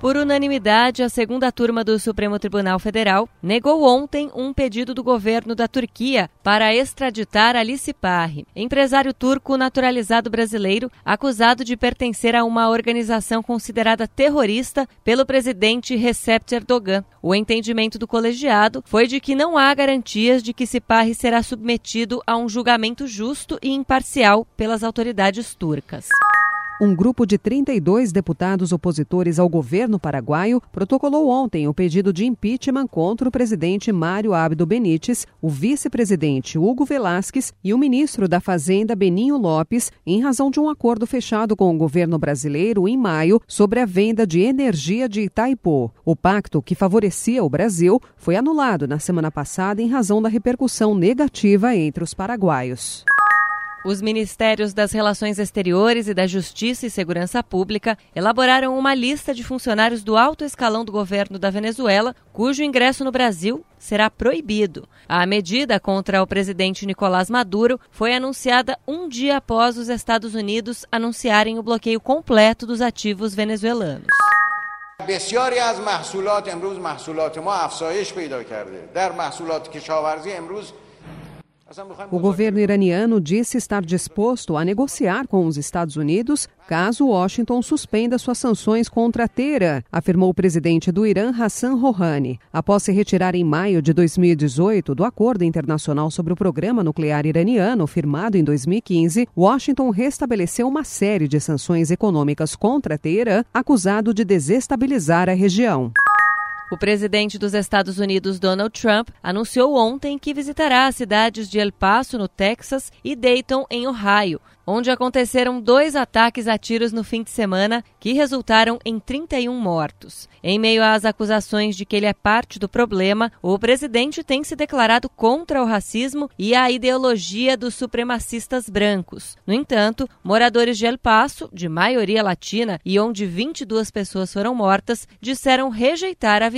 Por unanimidade, a segunda turma do Supremo Tribunal Federal negou ontem um pedido do governo da Turquia para extraditar Alice Parri, empresário turco naturalizado brasileiro acusado de pertencer a uma organização considerada terrorista pelo presidente Recep Erdogan. O entendimento do colegiado foi de que não há garantias de que Ciparri será submetido a um julgamento justo e imparcial pelas autoridades turcas um grupo de 32 deputados opositores ao governo paraguaio protocolou ontem o pedido de impeachment contra o presidente Mário Abdo Benítez, o vice-presidente Hugo Velasquez e o ministro da Fazenda Beninho Lopes, em razão de um acordo fechado com o governo brasileiro em maio sobre a venda de energia de Itaipu. O pacto, que favorecia o Brasil, foi anulado na semana passada em razão da repercussão negativa entre os paraguaios. Os Ministérios das Relações Exteriores e da Justiça e Segurança Pública elaboraram uma lista de funcionários do alto escalão do governo da Venezuela cujo ingresso no Brasil será proibido. A medida contra o presidente Nicolás Maduro foi anunciada um dia após os Estados Unidos anunciarem o bloqueio completo dos ativos venezuelanos. بسیاری از محصولات امروز محصولات ما افزایش پیدا کرده در محصولات کشاورزی امروز o governo iraniano disse estar disposto a negociar com os Estados Unidos caso Washington suspenda suas sanções contra Teherã, afirmou o presidente do Irã, Hassan Rouhani. Após se retirar em maio de 2018 do acordo internacional sobre o programa nuclear iraniano, firmado em 2015, Washington restabeleceu uma série de sanções econômicas contra Teherã, acusado de desestabilizar a região. O presidente dos Estados Unidos, Donald Trump, anunciou ontem que visitará as cidades de El Paso, no Texas, e Dayton, em Ohio, onde aconteceram dois ataques a tiros no fim de semana que resultaram em 31 mortos. Em meio às acusações de que ele é parte do problema, o presidente tem se declarado contra o racismo e a ideologia dos supremacistas brancos. No entanto, moradores de El Paso, de maioria latina e onde 22 pessoas foram mortas, disseram rejeitar a